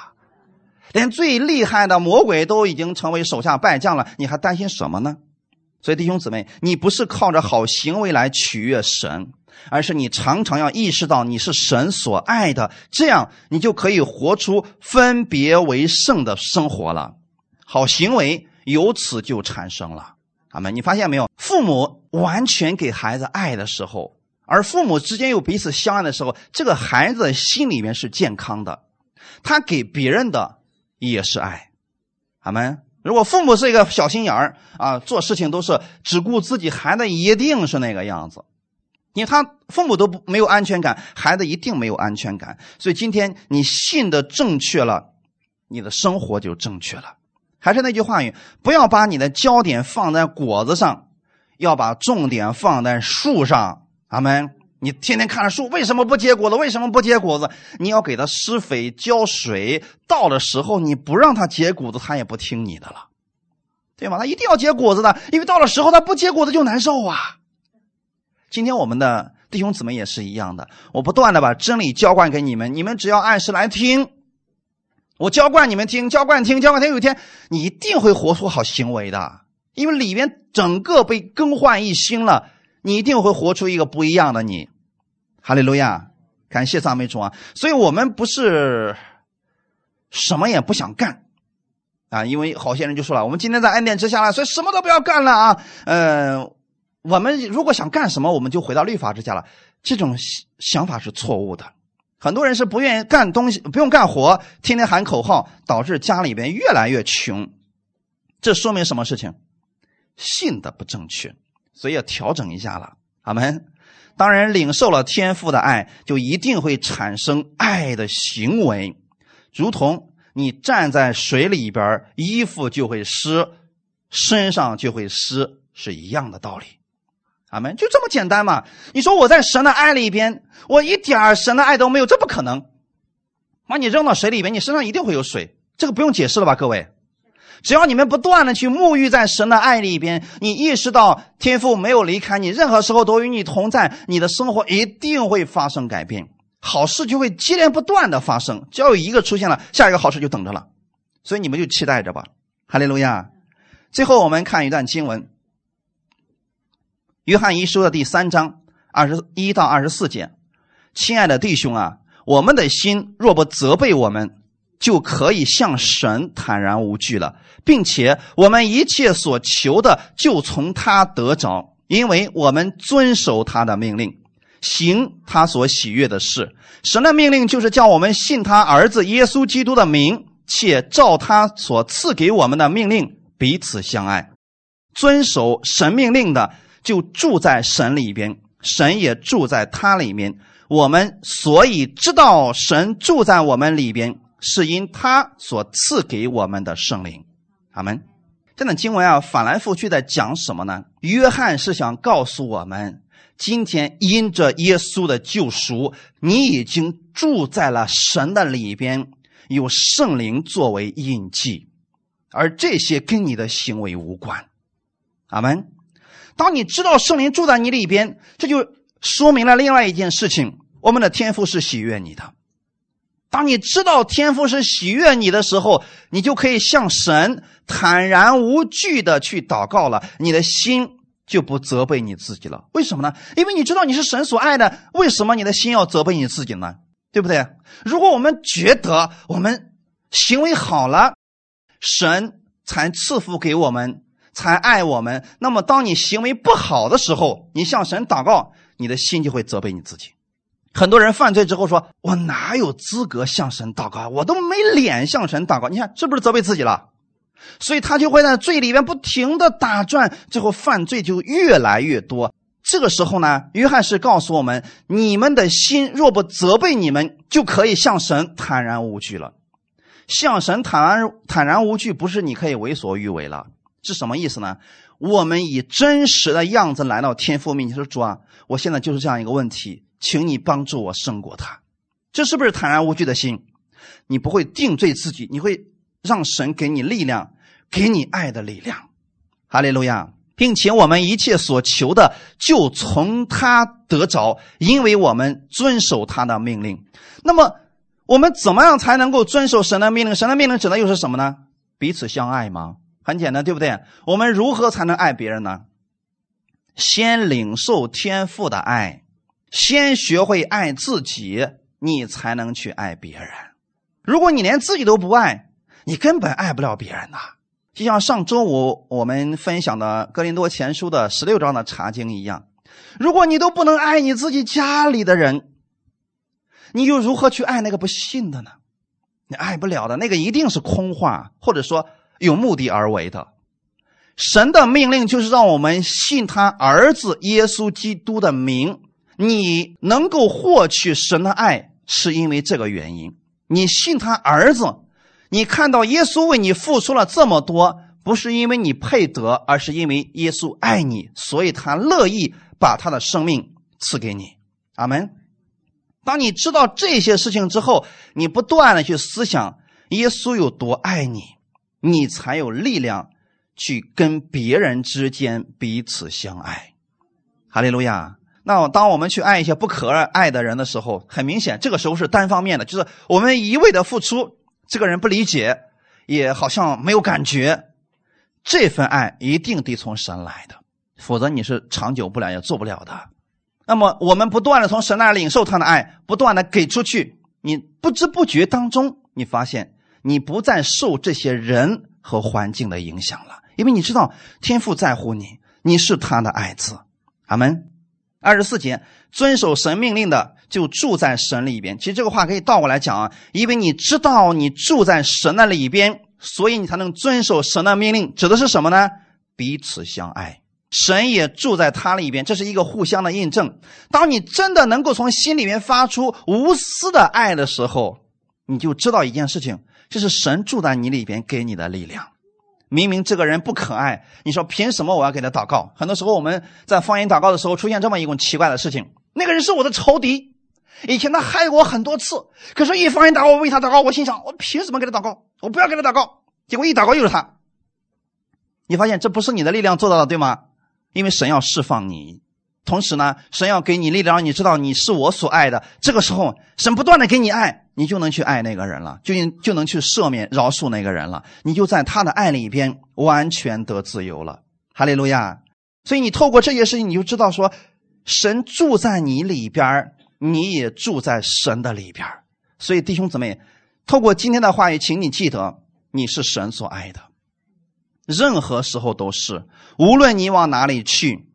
A: 连最厉害的魔鬼都已经成为手下败将了，你还担心什么呢？所以弟兄姊妹，你不是靠着好行为来取悦神。而是你常常要意识到你是神所爱的，这样你就可以活出分别为圣的生活了，好行为由此就产生了。阿门！你发现没有？父母完全给孩子爱的时候，而父母之间又彼此相爱的时候，这个孩子心里面是健康的，他给别人的也是爱。阿门！如果父母是一个小心眼儿啊，做事情都是只顾自己，孩子一定是那个样子。因为他父母都不没有安全感，孩子一定没有安全感。所以今天你信的正确了，你的生活就正确了。还是那句话语，不要把你的焦点放在果子上，要把重点放在树上。阿门。你天天看着树，为什么不结果子？为什么不结果子？你要给它施肥、浇水，到的时候你不让它结果子，它也不听你的了，对吗？它一定要结果子的，因为到了时候它不结果子就难受啊。今天我们的弟兄姊妹也是一样的。我不断的把真理浇灌给你们，你们只要按时来听。我浇灌你们听，浇灌听，浇灌听。有一天你一定会活出好行为的，因为里面整个被更换一新了，你一定会活出一个不一样的你。哈利路亚，感谢赞美主啊！所以我们不是什么也不想干啊，因为好些人就说了，我们今天在恩典之下了，所以什么都不要干了啊。嗯，我们如果想干什么，我们就回到律法之下了。这种想法是错误的。很多人是不愿意干东西，不用干活，天天喊口号，导致家里边越来越穷。这说明什么事情？信的不正确，所以要调整一下了。阿门。当然，领受了天父的爱，就一定会产生爱的行为，如同你站在水里边，衣服就会湿，身上就会湿，是一样的道理。阿门，就这么简单嘛？你说我在神的爱里边，我一点神的爱都没有，这不可能。把你扔到水里边，你身上一定会有水，这个不用解释了吧，各位？只要你们不断的去沐浴在神的爱里边，你意识到天父没有离开你，任何时候都与你同在，你的生活一定会发生改变，好事就会接连不断的发生。只要有一个出现了，下一个好事就等着了。所以你们就期待着吧，哈利路亚。最后我们看一段经文。约翰一书的第三章二十一到二十四节，亲爱的弟兄啊，我们的心若不责备我们，就可以向神坦然无惧了，并且我们一切所求的就从他得着，因为我们遵守他的命令，行他所喜悦的事。神的命令就是叫我们信他儿子耶稣基督的名，且照他所赐给我们的命令彼此相爱，遵守神命令的。就住在神里边，神也住在他里面。我们所以知道神住在我们里边，是因他所赐给我们的圣灵。阿门。这段经文啊，反来覆去在讲什么呢？约翰是想告诉我们，今天因着耶稣的救赎，你已经住在了神的里边，有圣灵作为印记，而这些跟你的行为无关。阿门。当你知道圣灵住在你里边，这就说明了另外一件事情：我们的天赋是喜悦你的。当你知道天赋是喜悦你的时候，你就可以向神坦然无惧的去祷告了。你的心就不责备你自己了。为什么呢？因为你知道你是神所爱的。为什么你的心要责备你自己呢？对不对？如果我们觉得我们行为好了，神才赐福给我们。才爱我们。那么，当你行为不好的时候，你向神祷告，你的心就会责备你自己。很多人犯罪之后说：“我哪有资格向神祷告？我都没脸向神祷告。”你看，是不是责备自己了？所以他就会在罪里面不停的打转，最后犯罪就越来越多。这个时候呢，约翰是告诉我们：你们的心若不责备你们，就可以向神坦然无惧了。向神坦然坦然无惧，不是你可以为所欲为了。是什么意思呢？我们以真实的样子来到天父面前说：“主啊，我现在就是这样一个问题，请你帮助我胜过他。”这是不是坦然无惧的心？你不会定罪自己，你会让神给你力量，给你爱的力量。哈利路亚，并且我们一切所求的就从他得着，因为我们遵守他的命令。那么我们怎么样才能够遵守神的命令？神的命令指的又是什么呢？彼此相爱吗？很简单，对不对？我们如何才能爱别人呢？先领受天赋的爱，先学会爱自己，你才能去爱别人。如果你连自己都不爱，你根本爱不了别人呐。就像上周五我们分享的《格林多前书》的十六章的查经一样，如果你都不能爱你自己家里的人，你又如何去爱那个不信的呢？你爱不了的，那个一定是空话，或者说。有目的而为的，神的命令就是让我们信他儿子耶稣基督的名。你能够获取神的爱，是因为这个原因。你信他儿子，你看到耶稣为你付出了这么多，不是因为你配得，而是因为耶稣爱你，所以他乐意把他的生命赐给你。阿门。当你知道这些事情之后，你不断的去思想耶稣有多爱你。你才有力量去跟别人之间彼此相爱，哈利路亚。那当我们去爱一些不可爱的人的时候，很明显，这个时候是单方面的，就是我们一味的付出，这个人不理解，也好像没有感觉。这份爱一定得从神来的，否则你是长久不了，也做不了的。那么，我们不断的从神那领受他的爱，不断的给出去，你不知不觉当中，你发现你不再受这些人和环境的影响了，因为你知道天父在乎你，你是他的爱子。阿门。二十四节，遵守神命令的就住在神里边。其实这个话可以倒过来讲啊，因为你知道你住在神那里边。所以你才能遵守神的命令，指的是什么呢？彼此相爱，神也住在他里边，这是一个互相的印证。当你真的能够从心里面发出无私的爱的时候，你就知道一件事情，这是神住在你里边给你的力量。明明这个人不可爱，你说凭什么我要给他祷告？很多时候我们在方言祷告的时候出现这么一种奇怪的事情：那个人是我的仇敌，以前他害过我很多次，可是一方言祷告，我为他祷告，我心想，我凭什么给他祷告？我不要给他祷告，结果一祷告又是他。你发现这不是你的力量做到的，对吗？因为神要释放你，同时呢，神要给你力量，让你知道你是我所爱的。这个时候，神不断的给你爱，你就能去爱那个人了，就就能去赦免、饶恕那个人了。你就在他的爱里边完全得自由了。哈利路亚！所以你透过这些事情，你就知道说，神住在你里边，你也住在神的里边。所以弟兄姊妹。透过今天的话语，请你记得，你是神所爱的，任何时候都是。无论你往哪里去，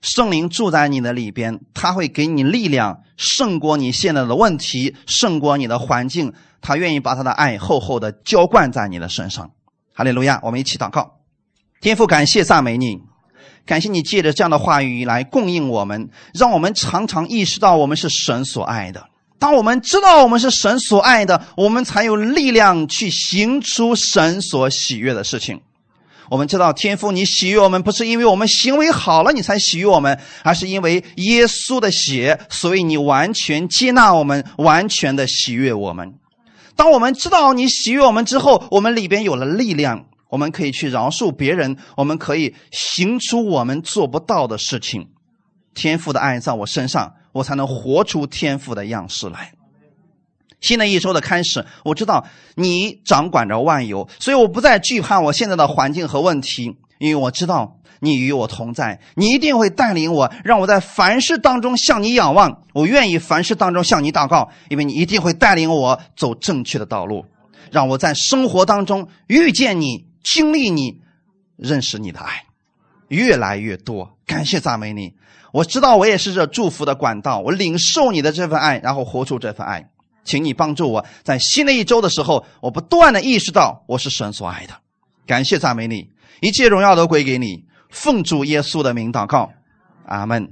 A: 圣灵住在你的里边，他会给你力量，胜过你现在的问题，胜过你的环境。他愿意把他的爱厚厚的浇灌在你的身上。哈利路亚！我们一起祷告，天父，感谢赞美你，感谢你借着这样的话语来供应我们，让我们常常意识到我们是神所爱的。当我们知道我们是神所爱的，我们才有力量去行出神所喜悦的事情。我们知道天父，你喜悦我们，不是因为我们行为好了你才喜悦我们，而是因为耶稣的血，所以你完全接纳我们，完全的喜悦我们。当我们知道你喜悦我们之后，我们里边有了力量，我们可以去饶恕别人，我们可以行出我们做不到的事情。天父的爱在我身上。我才能活出天赋的样式来。新的一周的开始，我知道你掌管着万有，所以我不再惧怕我现在的环境和问题，因为我知道你与我同在，你一定会带领我，让我在凡事当中向你仰望。我愿意凡事当中向你祷告，因为你一定会带领我走正确的道路，让我在生活当中遇见你、经历你、认识你的爱，越来越多。感谢赞美你。我知道我也是这祝福的管道，我领受你的这份爱，然后活出这份爱，请你帮助我在新的一周的时候，我不断的意识到我是神所爱的。感谢赞美你，一切荣耀都归给你，奉主耶稣的名祷告，阿门。